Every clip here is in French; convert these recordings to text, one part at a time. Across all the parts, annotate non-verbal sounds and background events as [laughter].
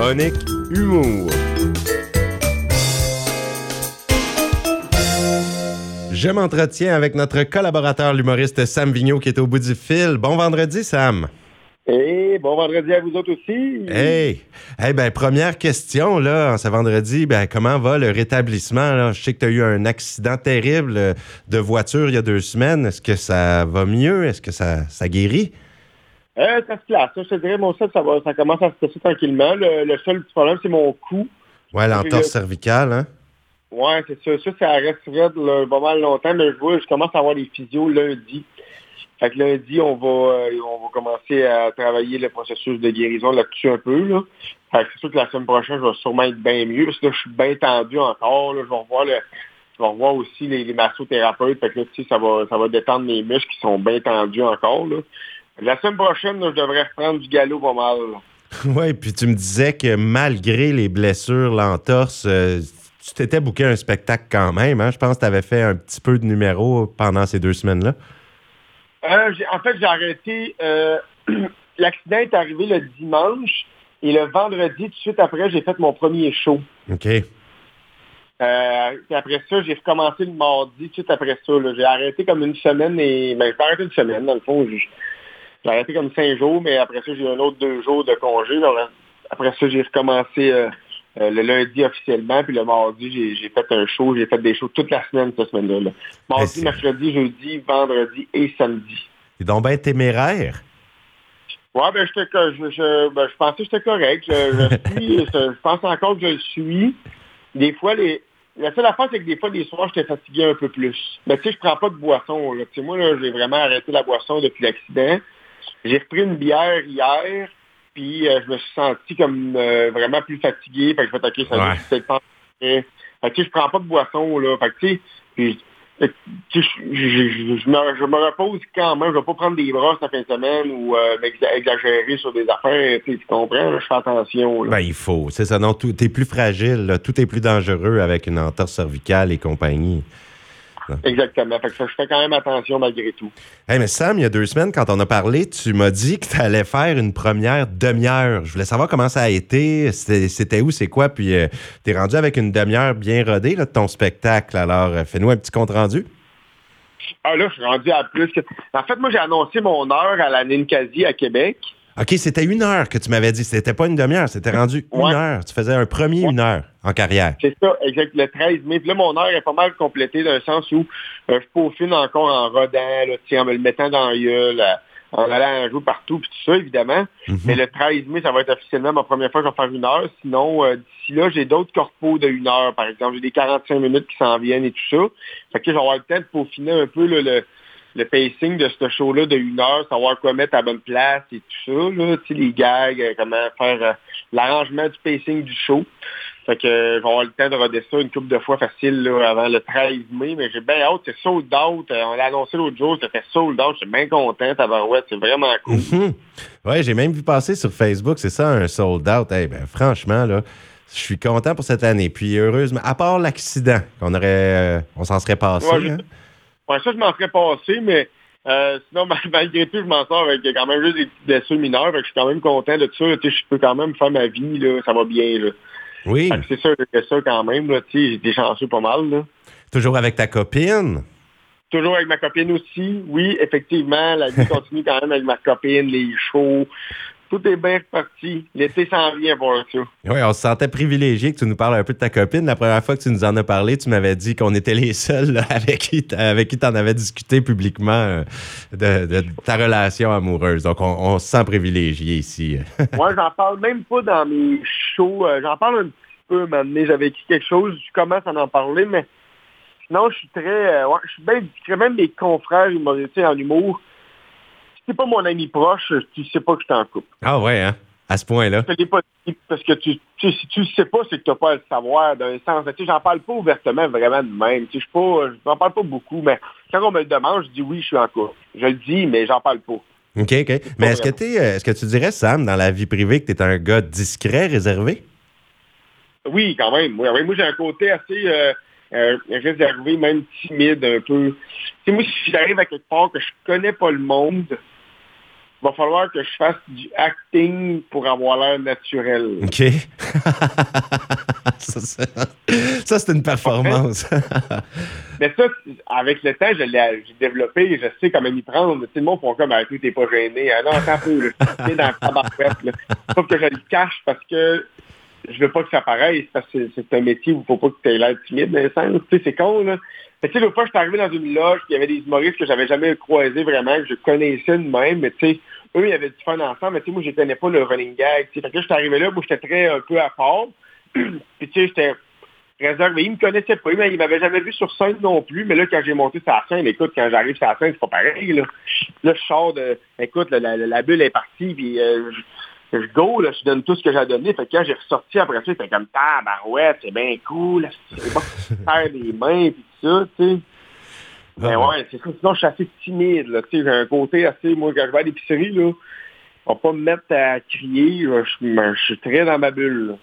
Chronique Humour. Je m'entretiens avec notre collaborateur, l'humoriste Sam Vigneault, qui est au bout du fil. Bon vendredi, Sam. Et bon vendredi à vous autres aussi. Hey, hey ben première question là, ce vendredi, ben comment va le rétablissement là? Je sais que tu as eu un accident terrible de voiture il y a deux semaines. Est-ce que ça va mieux? Est-ce que ça, ça guérit? Euh, Ça se place. Je te dirais, mon ça, ça, va, ça commence à se passer tranquillement. Le, seul petit problème, c'est mon cou. Ouais, l'entorse cervicale, hein? Ouais, c'est ça. Ça, ça reste là, pas mal longtemps, mais je vois, je commence à avoir des physios lundi. Fait que lundi, on va, euh, on va commencer à travailler le processus de guérison là-dessus un peu. Là. Fait que c'est sûr que la semaine prochaine, je vais sûrement être bien mieux. Parce que là, je suis bien tendu encore. Là. Je vais revoir le, je vais revoir aussi les, les massothérapeutes. Fait que là, tu sais, ça va, ça va détendre mes muscles qui sont bien tendus encore. Là. La semaine prochaine, je devrais reprendre du galop pas mal. [laughs] Oui, puis tu me disais que malgré les blessures, l'entorse, euh, tu t'étais booké un spectacle quand même. Hein? Je pense que tu avais fait un petit peu de numéros pendant ces deux semaines-là. Euh, en fait, j'ai arrêté. Euh, [clears throat] l'accident est arrivé le dimanche et le vendredi, tout de suite après, j'ai fait mon premier show. OK. Euh, après ça, j'ai recommencé le mardi, tout de suite après ça. J'ai arrêté comme une semaine et. Ben, j'ai arrêté une semaine, dans le fond. J'ai arrêté comme cinq jours, mais après ça, j'ai eu un autre deux jours de congé. après ça, j'ai recommencé euh, le lundi officiellement, puis le mardi, j'ai fait un show, j'ai fait des shows toute la semaine cette semaine-là. Mardi, mercredi, jeudi, vendredi et samedi. C'est donc bien téméraire. Ouais, ben, je, je, ben, je pensais que j'étais correct. Je, [laughs] suis, je, pense encore que je le suis. Des fois, les, la seule affaire, c'est que des fois, les soirs, j'étais fatigué un peu plus. Mais tu sais, je prends pas de boisson. Là. moi, là, j'ai vraiment arrêté la boisson depuis l'accident. J'ai repris une bière hier. Puis euh, je me suis senti comme euh, vraiment plus fatigué. Fait que je me OK, ça ouais. Fait que je prends pas de boisson, là. Fait que tu sais, je, je, me, je, me, repose quand même. Je vais pas prendre des brosses la fin de semaine ou euh, exagérer sur des affaires. Tu comprends? je fais attention. Ben, il faut. C'est ça. Non, tout est plus fragile. Tout est plus dangereux avec une entorse cervicale et compagnie. Exactement. Fait que je fais quand même attention malgré tout. Hey, mais Sam, il y a deux semaines, quand on a parlé, tu m'as dit que tu allais faire une première demi-heure. Je voulais savoir comment ça a été, c'était où, c'est quoi, puis euh, tu es rendu avec une demi-heure bien rodée de ton spectacle. Alors, euh, fais-nous un petit compte rendu. Ah là, je suis rendu à plus que... En fait, moi, j'ai annoncé mon heure à la Ninkasi à Québec. OK, c'était une heure que tu m'avais dit. C'était pas une demi-heure, c'était rendu une heure. Tu faisais un premier une heure en carrière. C'est ça, exact. Le 13 mai. Puis là, mon heure est pas mal complétée d'un sens où euh, je peaufine encore en rodant, là, en me le mettant dans l'œil, en allant jouer partout, puis tout ça, évidemment. Mhm. Mais le 13 mai, ça va être officiellement ma première fois que je vais faire une heure. Sinon, euh, d'ici là, j'ai d'autres corpos de une heure, par exemple. J'ai des 45 minutes qui s'en viennent et tout ça. Fait que je vais avoir le temps de peaufiner un peu le le pacing de ce show-là de une heure, savoir quoi mettre à bonne place et tout ça, là, les gags, euh, comment faire euh, l'arrangement du pacing du show. Fait que euh, je vais avoir le temps de roder ça une couple de fois facile là, avant le 13 mai, mais j'ai bien hâte, c'est sold out. on l'a annoncé l'autre jour, c'était sold out, je suis bien content, ouais, c'est vraiment cool. Mhm. Ouais, j'ai même vu passer sur Facebook, c'est ça, un sold out. Eh ben, franchement, là. Je suis content pour cette année. Puis heureusement, à part l'accident, qu'on aurait, on s'en serait passé. hein? Ça, je m'en serais passé, mais euh, sinon, [laughs] malgré tout, je m'en sors avec quand même juste des petites blessures mineures. je suis quand même content de ça. Je peux quand même faire ma vie. Là, ça va bien. Là. Oui. C'est sûr que ça quand même. J'ai des chanceux pas mal. Là. Toujours avec ta copine? Toujours avec ma copine aussi. Oui, effectivement, la vie [laughs] continue quand même avec ma copine, les shows, tout est bien reparti. L'été s'en vient pour ça. Oui, on se sentait privilégié que tu nous parles un peu de ta copine. La première fois que tu nous en as parlé, tu m'avais dit qu'on était les seuls [laughs] avec qui tu en avais discuté publiquement euh, de, ta relation amoureuse. Donc, on, se sent privilégié ici. [laughs] Moi, j'en parle même pas dans mes shows. Euh, j'en parle un petit peu, mais j'avais écrit quelque chose, je commence à en parler, mais sinon, je suis très... Euh, ouais, je suis bien discret. Même mes confrères humoristes en humour, c'est pas mon ami proche, tu sais pas que je t'en coupe. Ah ouais, hein? À ce point-là. Parce que tu, tu, si tu sais pas, c'est que tu n'as pas à le savoir d'un sens. Tu sais, j'en parle pas ouvertement vraiment de même. Tu sais, je n'en parle pas beaucoup, mais quand on me le demande, je dis oui, je suis en couple. Je le dis, mais j'en parle pas. OK, OK. Mais est-ce que, es, est-ce que tu dirais, Sam, dans la vie privée, que tu es un gars discret, réservé? Oui, quand même. Moi, j'ai un côté assez euh, euh, réservé, même timide un peu. Tu sais, moi, si j'arrive à quelque part que je connais pas le monde, va falloir que je fasse du acting pour avoir l'air naturel. OK. [laughs] ça, c'est une performance. Mais ça, avec le temps, je l'ai développé et je sais comment m'y prendre. Tu sais, le monde font comme, ah, tu t'es pas gêné. Ah non, attends un peu, dans la Sauf que je le cache parce que je veux pas que ça paraisse parce que c'est un métier où il faut pas que tu aies l'air timide, dans le sens. Tu sais, c'est con, là. Mais tu sais, l'autre fois, je suis arrivé dans une loge, il y avait des humoristes que j'avais jamais croisés vraiment, que je connaissais de même, mais tu sais, eux, ils avaient du fun ensemble, mais tu sais, moi, je connais pas le running gag, tu sais. Fait que là, je suis arrivé là, moi, j'étais très un peu à part. [clears throat] Puis tu sais, j'étais réservé. Il me connaissait pas, mais il m'avait jamais vu sur scène non plus. Mais là, quand j'ai monté sa scène, écoute, quand j'arrive sur la scène, c'est pas pareil, là. Je sors de, écoute, la, bulle est partie, puis euh, je go, là, je donne tout ce que j'ai donné. Fait que quand j'ai ressorti après ça, c'était comme tabarouette, c'est bien cool, c'est pas [laughs] faire des mains pis tout ça, tu sais. Mais ah ouais, c'est ça. Sinon, je suis assez timide, là. Tu sais, j'ai un côté assez, moi, quand je vais à l'épicerie, là, on va pas me mettre à crier. Je, suis très dans ma bulle.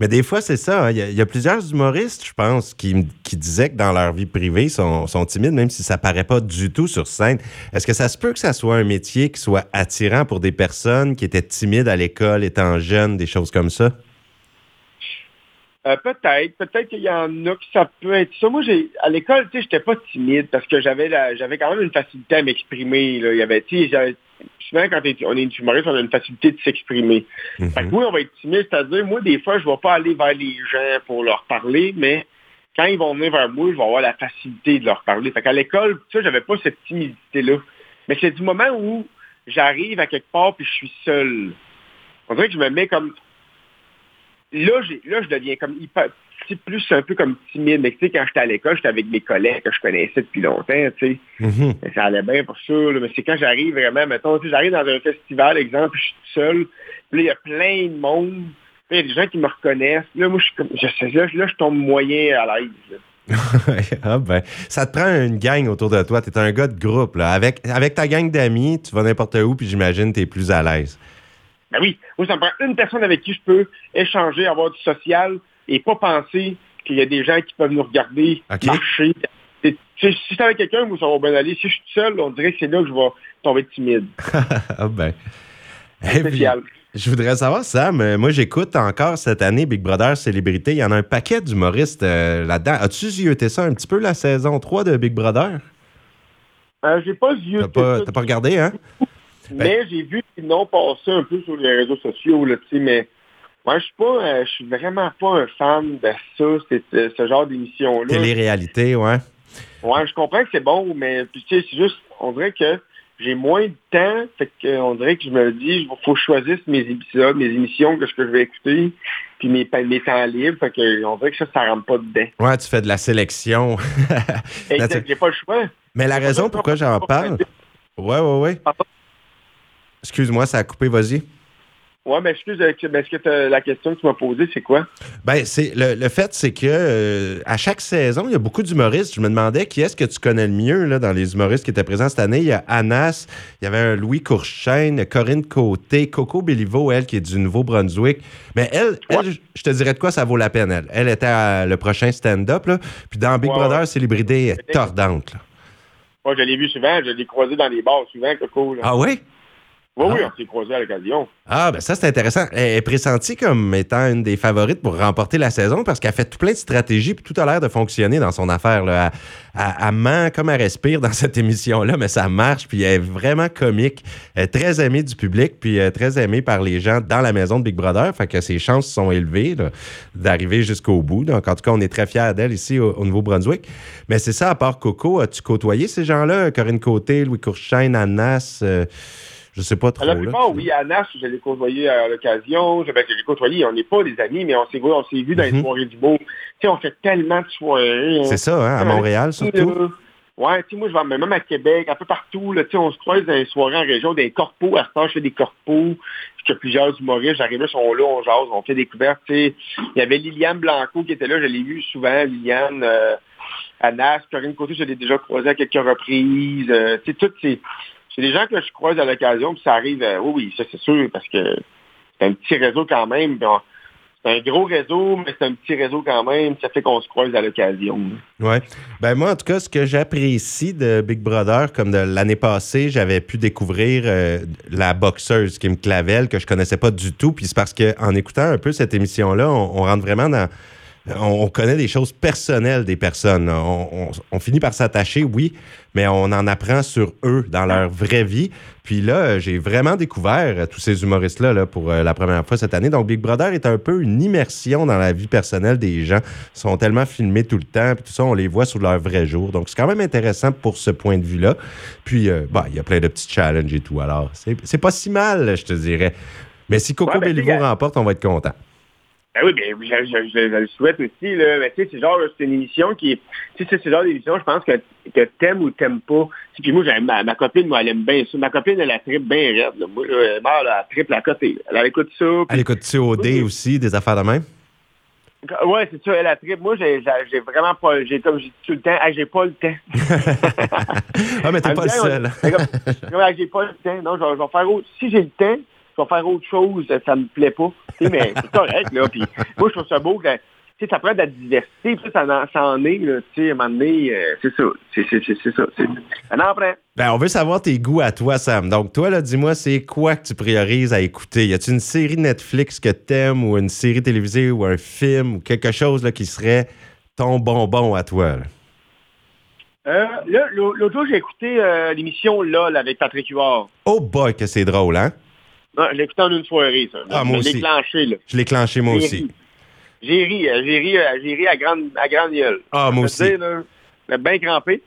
Mais des fois, c'est ça. Hein. Il y, a plusieurs humoristes, je pense, qui, qui, disaient que dans leur vie privée, sont, sont timides, même si ça paraît pas du tout sur scène. Est-ce que ça se peut que ça soit un métier qui soit attirant pour des personnes qui étaient timides à l'école, étant jeunes, des choses comme ça? Euh, peut-être, peut-être qu'il y en a que ça peut être ça. Moi, j'ai à l'école, tu sais, j'étais pas timide parce que j'avais j'avais quand même une facilité à m'exprimer. Il y avait, tu sais, souvent quand on est une humoriste, on a une facilité de s'exprimer. Mm oui, on va être timide, c'est-à-dire, moi, des fois, je vais pas aller vers les gens pour leur parler, mais quand ils vont venir vers moi, je vais avoir la facilité de leur parler. Fait qu'à l'école, tu sais, j'avais pas cette timidité-là. Mais c'est du moment où j'arrive à quelque part puis je suis seul. On dirait que je me mets comme là, là, je deviens comme hyper, plus un peu comme timide. Mais tu sais, quand j'étais à l'école, j'étais avec mes collègues que je connaissais depuis longtemps, tu sais. Mm-hmm. Ça allait bien pour ça. mais c'est quand j'arrive vraiment, mettons, j'arrive dans un festival, exemple, je suis tout seul. Puis là, il y a plein de monde. il y a des gens qui me reconnaissent. Là, moi, je suis comme, je, là, là, je tombe moyen à l'aise. [laughs] ah ben, ça te prend une gang autour de toi. Tu es un gars de groupe. Là. Avec, avec ta gang d'amis, tu vas n'importe où, puis j'imagine que tu es plus à l'aise. Ben oui, moi, ça me prend une personne avec qui je peux échanger, avoir du social et pas penser qu'il y a des gens qui peuvent nous regarder marcher. si je avec quelqu'un, moi, ça va bien aller. Si je suis seul, on dirait que c'est là que je vais tomber timide. [laughs] ah ben. spécial. je voudrais savoir, Sam, euh, moi j'écoute encore cette année Big Brother Célébrité. Il y en a un paquet d'humoristes euh, là-dedans. As-tu zioté ça un petit peu la saison 3 de Big Brother? Euh, j'ai pas zioté T'as pas regardé, hein? Ben mais j'ai vu qu'ils n'ont passé un peu sur les réseaux sociaux, là, mais moi, je suis pas, euh, je suis vraiment pas un fan de ça, euh, ce genre d'émission-là. Télé-réalité, ouais. Ouais, je comprends que c'est bon, mais tu sais, c'est juste, on dirait que j'ai moins de temps, fait qu'on dirait que je me dis, il faut que je choisisse mes épisodes, mes émissions que, je vais écouter, puis mes, mes temps libres, fait qu'on dirait que ça, ça rentre pas dedans. Ouais, tu fais de la sélection. [laughs] j'ai pas le choix. Mais la raison pourquoi j'en parle... Ouais, ouais, ouais. Excuse-moi, ça a coupé, vas-y. Oui, mais excuse, euh, est-ce que la question que tu m'as posée, c'est quoi? Ben, c'est le, fait, c'est que euh, à chaque saison, il y a beaucoup d'humoristes. Je me demandais qui est-ce que tu connais le mieux là, dans les humoristes qui étaient présents cette année. Il y a Anas, il y avait un Louis Courchaine, Corinne Côté, Coco Béliveau, elle, qui est du Nouveau-Brunswick. Mais elle, je te dirais de quoi ça vaut la peine, elle. Elle était à le prochain stand-up, Puis dans Big Brother, Célébrité, elle est tordante, Moi, je l'ai vu souvent, je l'ai croisé dans les bars souvent, Coco. Ah oui? Oui, oui, ah. on s'est croisé à l'occasion. Ah, ben ça, c'est intéressant. Elle est pressentie comme étant une des favorites pour remporter la saison parce qu'elle fait tout plein de stratégies et tout a l'air de fonctionner dans son affaire. Là. Elle, ment comme elle respire dans [laughs] cette émission-là, mais ça marche. Puis elle est vraiment comique. Elle est très aimée du public puis très aimée par les gens dans la maison de Big Brother. Fait que ses chances sont élevées d'arriver jusqu'au bout. Donc, en tout cas, on est très fiers d'elle ici au, Nouveau-Brunswick. Mais c'est ça, à part Coco, as-tu côtoyé ces gens-là? Corinne Côté, Louis Courchaine, Annas... Euh, je sais pas trop. La plupart, oui, Anas, je l'ai côtoyé à l'occasion. Ben, je l'ai côtoyé, on n'est pas des amis, mais on s'est vu, on s'est vu dans les mhm. soirées du beau. Tu sais, on fait tellement de soirées. Hein. C'est ça, hein, à Montréal surtout. Ouais, tu sais, moi, je vais même à Québec, un peu partout, là, tu sais, on se croise dans les soirées en région, des corpos, à ce temps, je fais des corpos, que plusieurs humoristes, j'arrive là, sont là, on jase, on fait des couvertes, tu sais. Il y avait Liliane Blanco qui était là, je l'ai vu souvent, Liliane, euh, Anas, Corinne Côté, je l'ai déjà croisé à quelques reprises, euh, tu sais, toutes ces c'est des gens que je croise à l'occasion, puis ça arrive, euh, oui, ça c'est sûr, parce que c'est un petit réseau quand même. un gros réseau, mais c'est un petit réseau quand même. Ça fait qu'on se croise à l'occasion. Oui. Ben moi, en tout cas, ce que j'apprécie de Big Brother, comme de l'année passée, j'avais pu découvrir euh, la boxeuse Kim Clavel, que je connaissais pas du tout. Puis c'est parce qu'en écoutant un peu cette émission-là, on rentre vraiment dans on, connaît des choses personnelles des personnes. On, finit par s'attacher, oui, mais on en apprend sur eux dans leur vraie vie. Puis là, j'ai vraiment découvert tous ces humoristes-là là, pour euh, la première fois cette année. Donc, Big Brother est un peu une immersion dans la vie personnelle des gens. Ils sont tellement filmés tout le temps, puis tout ça, on les voit sous leur vrai jour. Donc, c'est quand même intéressant pour ce point de vue-là. Puis, euh, bah, il y a plein de petits challenges et tout. Alors, c'est pas si mal, je te dirais. Mais si Coco ouais, remporte, on va être content. Ben oui, ben, je, je, le souhaite aussi, là. Mais tu sais, c'est genre, c'est une émission qui Tu sais, c'est ce genre d'émission, je pense que, que t'aimes ou t'aimes pas. Puis moi, ma, ma copine, moi, elle aime bien ça. Ma copine, elle a tripe bien raide, là. Moi, elle mort, elle tripe à côté. Elle écoute ça. Elle écoute COD aussi, des affaires de même? Ouais, c'est ça, elle a tripe. Moi, j'ai vraiment pas, j'ai comme j'ai tout le temps, ah, j'ai pas le temps. [laughs] ah, mais t'es pas le seul. [laughs] j'ai pas le temps. Non, je, je vais faire autre. Si j'ai le temps, je vais faire autre chose, ça me plaît pas. mais c'est correct, là. Puis moi, je trouve ça beau que ça prend de la diversité, puis ça, ça, en est, là, tu sais, à un moment donné, euh, c'est ça, c'est ça, c'est en Ben, on veut savoir tes goûts à toi, Sam. Donc, toi, là, dis-moi, c'est quoi que tu priorises à écouter? Y a-t-il une série Netflix que t'aimes, ou une série télévisée, ou un film, ou quelque chose, là, qui serait ton bonbon à toi, là? Euh, l'autre jour, j'ai écouté euh, l'émission LOL avec Patrick Huard. Oh boy, que c'est drôle, hein? Non, je l'ai écouté en une soirée, ça. Ah, moi je l'ai clenché, là. Je l'ai clenché, moi aussi. J'ai ri, euh, j'ai ri, euh, j'ai ri à grande, à grande gueule. Ah, moi aussi. Bien crampé.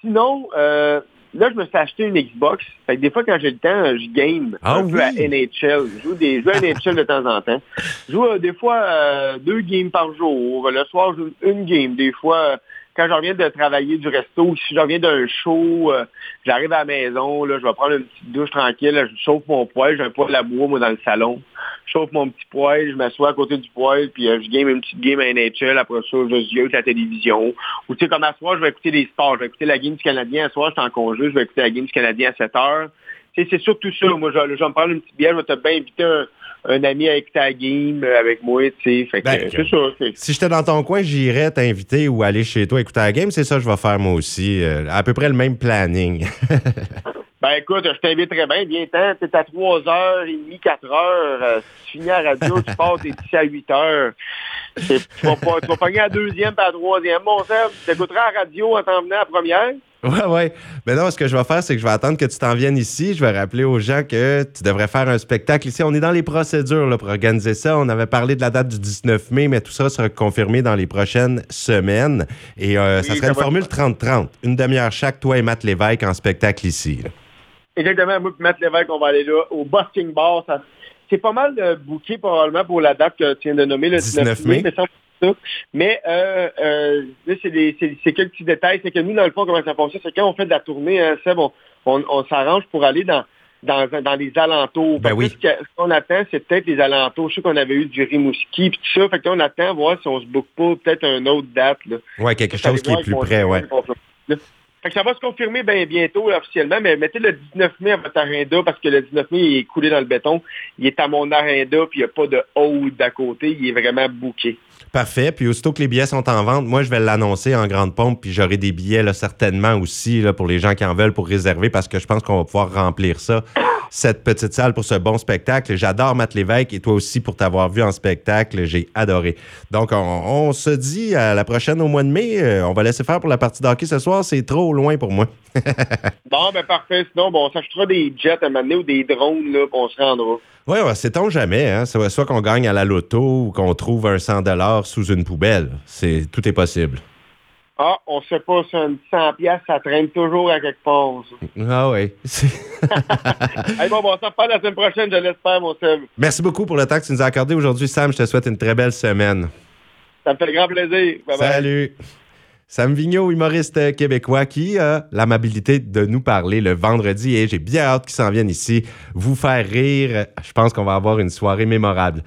Sinon, euh, là, je me suis acheté une Xbox. Fait que des fois, quand j'ai le temps, je game ah, un peu à NHL. Je joue des jeux à NHL de temps en temps. [laughs] Je joue des fois deux games par jour. Le soir, je joue une game. Des fois, quand je reviens de travailler du resto, si je reviens d'un show, euh, j'arrive à la maison, là, je vais prendre une petite douche tranquille, je chauffe mon poêle, j'ai un poêle à bois, moi, dans le salon. Je chauffe mon petit poêle, je m'assois à côté du poêle, puis euh, je game une petite game à NHL, après ça, je avec la télévision. Ou tu sais, comme à soir, je vais écouter des sports, je vais écouter la game du Canadien, à soir, je suis en congé, je vais écouter la game du Canadien à 7 heures. C'est surtout ça. Moi, je, je vais me prendre une petite bière, je vais te bien inviter un, un ami avec ta game euh, avec moi, tu sais. Ben, c'est ça. Si j'étais dans ton coin, j'irais t'inviter ou aller chez toi écouter la game. C'est ça que je vais faire moi aussi. Euh, à peu près le même planning. [laughs] ben écoute, je t'inviterais bien. Viens temps, t'es à 3h30, 4h. Euh, tu finis à la radio, tu pars, t'es ici à 8h. Tu vas, pas, tu vas pogner à la deuxième pas à la troisième. Bon, ça, t'écouteras à la radio en t'en venant à la première? [laughs] Ouais, ouais. Mais non, ce que je vais faire, c'est que je vais attendre que tu t'en viennes ici. Je vais rappeler aux gens que tu devrais faire un spectacle ici. On est dans les procédures là, pour organiser ça. On avait parlé de la date du 19 mai, mais tout ça sera confirmé dans les prochaines semaines. Et euh, ça serait une formule 30-30. Une demi-heure chaque, toi et Matt Lévesque en spectacle ici. Exactement. Moi et Matt Lévesque, on va aller là au Busking Bar. C'est pas mal de bouquets probablement pour la date que tu viens de nommer, le 19, mai. Mais euh, euh, c'est quelques petits détails. C'est que nous, dans le fond, comment ça fonctionne, c'est quand on fait de la tournée, hein, on, s'arrange pour aller dans, dans, dans les alentours. Ben oui. Ce qu'on attend, c'est peut-être les alentours. Je sais qu'on avait eu du Rimouski puis tout ça. Fait qu'on attend voir si on se boucle pas peut-être une autre date. Là. Ouais, quelque chose qui est plus près, ouais. Fait que ça va se confirmer bien bientôt officiellement, mais mettez le 19 mai à votre agenda parce que le 19 mai, il est coulé dans le béton. Il est à mon agenda, puis il n'y a pas de haut d'à côté. Il est vraiment bouqué. Parfait. Puis aussitôt que les billets sont en vente, moi, je vais l'annoncer en grande pompe, puis j'aurai des billets là, certainement aussi là, pour les gens qui en veulent pour réserver parce que je pense qu'on va pouvoir remplir ça cette petite salle pour ce bon spectacle. J'adore Matt Lévesque et toi aussi pour t'avoir vu en spectacle. J'ai adoré. Donc, on, se dit à la prochaine au mois de mai. Euh, on va laisser faire pour la partie d'hockey ce soir. C'est trop loin pour moi. [laughs] bon, ben parfait. Sinon, bon, on s'achètera des jets à un ou des drones, là, on se rendra. Oui, ouais, c'est-on jamais. Hein? Soit qu'on gagne à la loto ou qu'on trouve un 100 sous une poubelle. C'est Tout est possible. Ah, on sait pas, si un 100 pièces, ça traîne toujours à quelque part. Ah oui. [laughs] hey, bon, bon, ça parle la semaine prochaine, je l'espère, mon Sam. Merci beaucoup pour le temps que tu nous as accordé aujourd'hui, Sam. Je te souhaite une très belle semaine. Ça me fait grand plaisir. Bye Salut. Sam Vigneault, humoriste québécois, qui a l'amabilité de nous parler le vendredi et j'ai bien hâte qu'il s'en vienne ici vous faire rire. Je pense qu'on va avoir une soirée mémorable.